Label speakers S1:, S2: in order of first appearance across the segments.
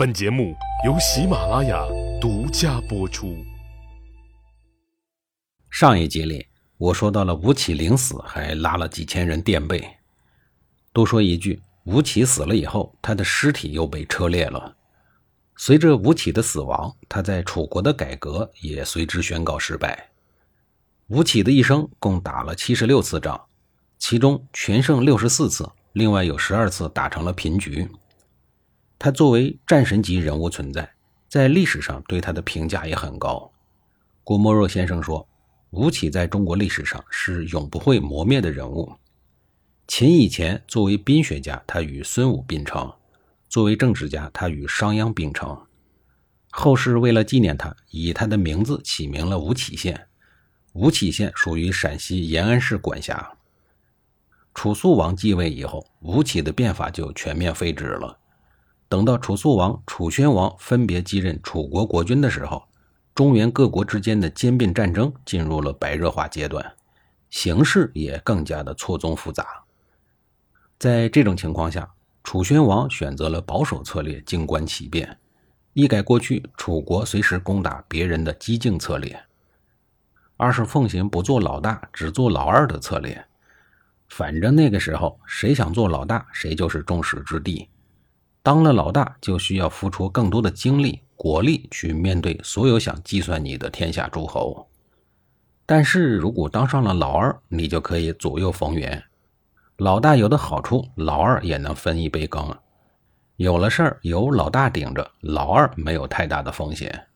S1: 本节目由喜马拉雅独家播出。
S2: 上一集里，我说到了吴起临死还拉了几千人垫背。多说一句，吴起死了以后，他的尸体又被车裂了。随着吴起的死亡，他在楚国的改革也随之宣告失败。吴起的一生共打了七十六次仗，其中全胜六十四次，另外有十二次打成了平局。他作为战神级人物存在，在历史上对他的评价也很高。郭沫若先生说，吴起在中国历史上是永不会磨灭的人物。秦以前作为兵学家，他与孙武并称；作为政治家，他与商鞅并称。后世为了纪念他，以他的名字起名了吴起县。吴起县属于陕西延安市管辖。楚肃王继位以后，吴起的变法就全面废止了。等到楚肃王、楚宣王分别继任楚国国君的时候，中原各国之间的兼并战争进入了白热化阶段，形势也更加的错综复杂。在这种情况下，楚宣王选择了保守策略，静观其变，一改过去楚国随时攻打别人的激进策略；二是奉行不做老大，只做老二的策略。反正那个时候，谁想做老大，谁就是众矢之的。当了老大，就需要付出更多的精力、国力去面对所有想计算你的天下诸侯。但是如果当上了老二，你就可以左右逢源。老大有的好处，老二也能分一杯羹。有了事儿由老大顶着，老二没有太大的风险。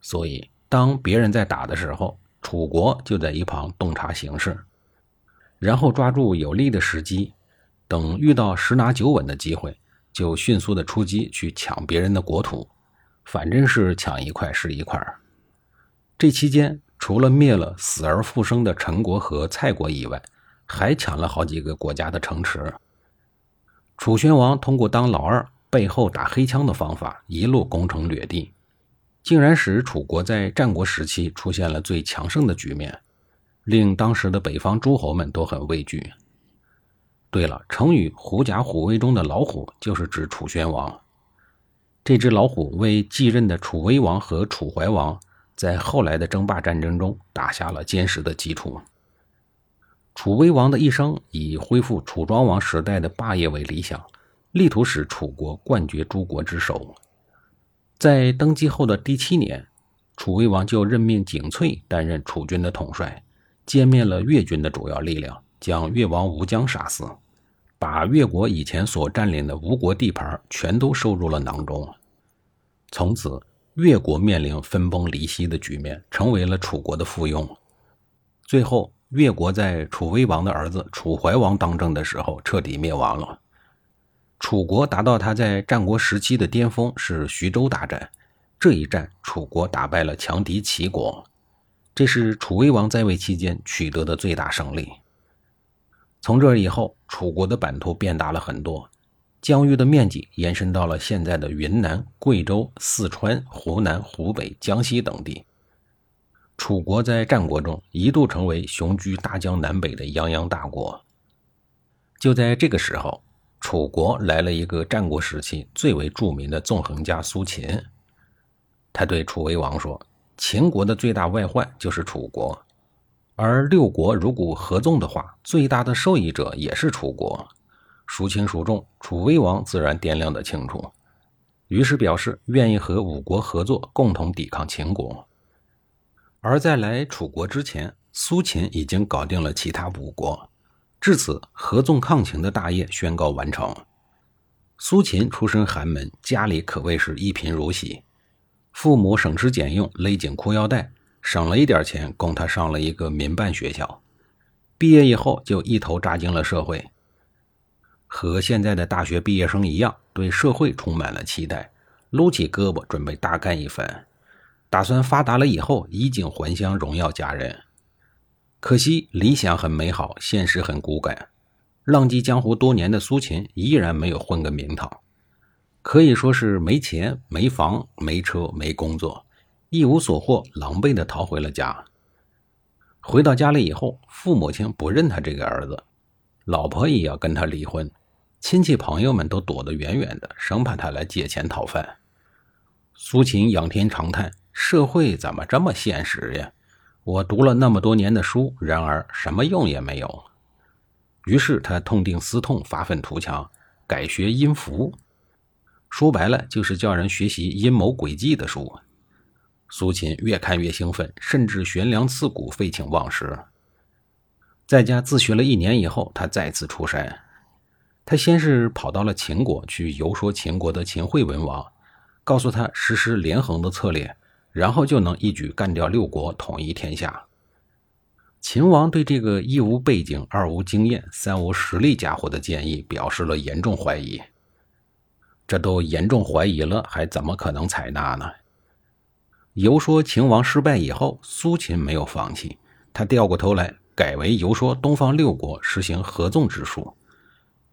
S2: 所以，当别人在打的时候，楚国就在一旁洞察形势，然后抓住有利的时机，等遇到十拿九稳的机会。就迅速的出击去抢别人的国土，反正是抢一块是一块。这期间，除了灭了死而复生的陈国和蔡国以外，还抢了好几个国家的城池。楚宣王通过当老二、背后打黑枪的方法，一路攻城掠地，竟然使楚国在战国时期出现了最强盛的局面，令当时的北方诸侯们都很畏惧。对了，成语“狐假虎威”中的老虎就是指楚宣王。这只老虎为继任的楚威王和楚怀王在后来的争霸战争中打下了坚实的基础。楚威王的一生以恢复楚庄王时代的霸业为理想，力图使楚国冠绝诸国之首。在登基后的第七年，楚威王就任命景翠担任楚军的统帅，歼灭了越军的主要力量。将越王吴江杀死，把越国以前所占领的吴国地盘全都收入了囊中。从此，越国面临分崩离析的局面，成为了楚国的附庸。最后，越国在楚威王的儿子楚怀王当政的时候彻底灭亡了。楚国达到他在战国时期的巅峰是徐州大战，这一战楚国打败了强敌齐国，这是楚威王在位期间取得的最大胜利。从这以后，楚国的版图变大了很多，疆域的面积延伸到了现在的云南、贵州、四川、湖南、湖北、江西等地。楚国在战国中一度成为雄居大江南北的泱泱大国。就在这个时候，楚国来了一个战国时期最为著名的纵横家苏秦。他对楚威王说：“秦国的最大外患就是楚国。”而六国如果合纵的话，最大的受益者也是楚国。孰轻孰重，楚威王自然掂量得清楚，于是表示愿意和五国合作，共同抵抗秦国。而在来楚国之前，苏秦已经搞定了其他五国，至此合纵抗秦的大业宣告完成。苏秦出身寒门，家里可谓是一贫如洗，父母省吃俭用，勒紧裤腰带。省了一点钱，供他上了一个民办学校。毕业以后，就一头扎进了社会。和现在的大学毕业生一样，对社会充满了期待，撸起胳膊准备大干一番，打算发达了以后衣锦还乡，荣耀家人。可惜理想很美好，现实很骨感。浪迹江湖多年的苏秦依然没有混个名堂，可以说是没钱、没房、没车、没工作。一无所获，狼狈地逃回了家。回到家里以后，父母亲不认他这个儿子，老婆也要跟他离婚。亲戚朋友们都躲得远远的，生怕他来借钱讨饭。苏秦仰天长叹：“社会怎么这么现实呀？我读了那么多年的书，然而什么用也没有。”于是他痛定思痛，发愤图强，改学阴符。说白了，就是叫人学习阴谋诡计的书。苏秦越看越兴奋，甚至悬梁刺股，废寝忘食。在家自学了一年以后，他再次出山。他先是跑到了秦国去游说秦国的秦惠文王，告诉他实施连横的策略，然后就能一举干掉六国，统一天下。秦王对这个一无背景、二无经验、三无实力家伙的建议表示了严重怀疑。这都严重怀疑了，还怎么可能采纳呢？游说秦王失败以后，苏秦没有放弃，他掉过头来改为游说东方六国实行合纵之术。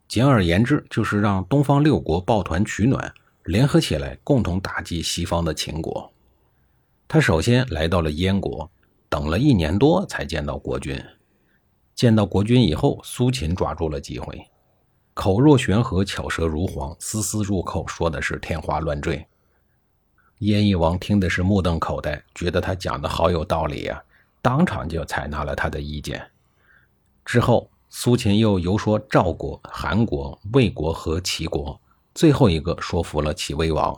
S2: 简而言之，就是让东方六国抱团取暖，联合起来共同打击西方的秦国。他首先来到了燕国。等了一年多才见到国君，见到国君以后，苏秦抓住了机会，口若悬河，巧舌如簧，丝丝入扣，说的是天花乱坠。燕翼王听的是目瞪口呆，觉得他讲的好有道理呀，当场就采纳了他的意见。之后，苏秦又游说赵国、韩国、魏国和齐国，最后一个说服了齐威王。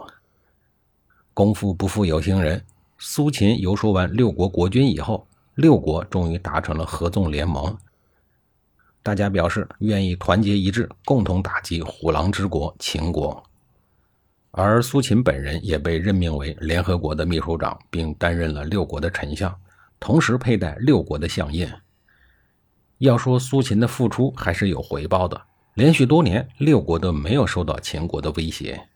S2: 功夫不负有心人。苏秦游说完六国国君以后，六国终于达成了合纵联盟。大家表示愿意团结一致，共同打击虎狼之国秦国。而苏秦本人也被任命为联合国的秘书长，并担任了六国的丞相，同时佩戴六国的相印。要说苏秦的付出还是有回报的，连续多年六国都没有受到秦国的威胁。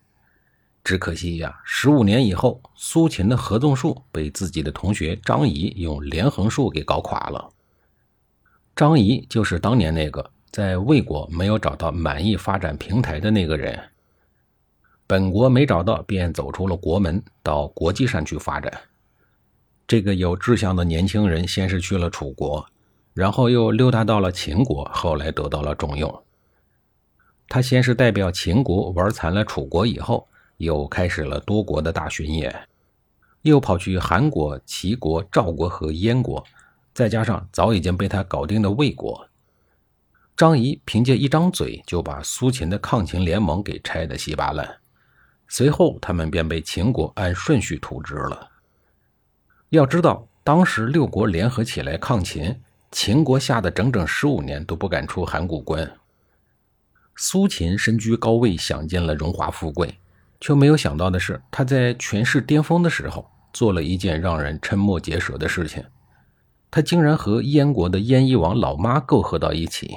S2: 只可惜呀，十五年以后，苏秦的合纵术被自己的同学张仪用连横术给搞垮了。张仪就是当年那个在魏国没有找到满意发展平台的那个人，本国没找到，便走出了国门，到国际上去发展。这个有志向的年轻人，先是去了楚国，然后又溜达到了秦国，后来得到了重用。他先是代表秦国玩残了楚国，以后。又开始了多国的大巡演，又跑去韩国、齐国、赵国和燕国，再加上早已经被他搞定的魏国，张仪凭借一张嘴就把苏秦的抗秦联盟给拆得稀巴烂。随后，他们便被秦国按顺序图之了。要知道，当时六国联合起来抗秦，秦国吓得整整十五年都不敢出函谷关。苏秦身居高位，享尽了荣华富贵。却没有想到的是，他在权势巅峰的时候做了一件让人瞠目结舌的事情。他竟然和燕国的燕翼王老妈媾和到一起，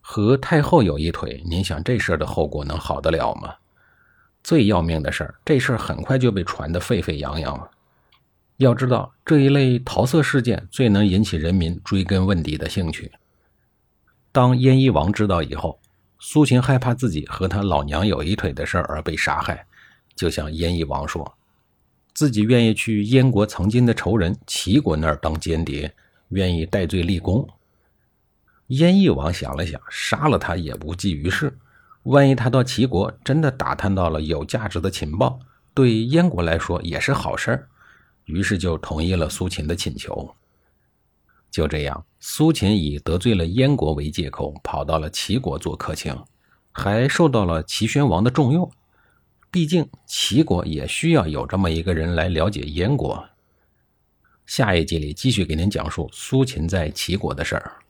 S2: 和太后有一腿。您想这事儿的后果能好得了吗？最要命的事儿，这事儿很快就被传得沸沸扬扬了。要知道，这一类桃色事件最能引起人民追根问底的兴趣。当燕翼王知道以后，苏秦害怕自己和他老娘有一腿的事儿而被杀害，就向燕翼王说，自己愿意去燕国曾经的仇人齐国那儿当间谍，愿意戴罪立功。燕翼王想了想，杀了他也无济于事，万一他到齐国真的打探到了有价值的情报，对燕国来说也是好事儿，于是就同意了苏秦的请求。就这样，苏秦以得罪了燕国为借口，跑到了齐国做客卿，还受到了齐宣王的重用。毕竟齐国也需要有这么一个人来了解燕国。下一集里继续给您讲述苏秦在齐国的事儿。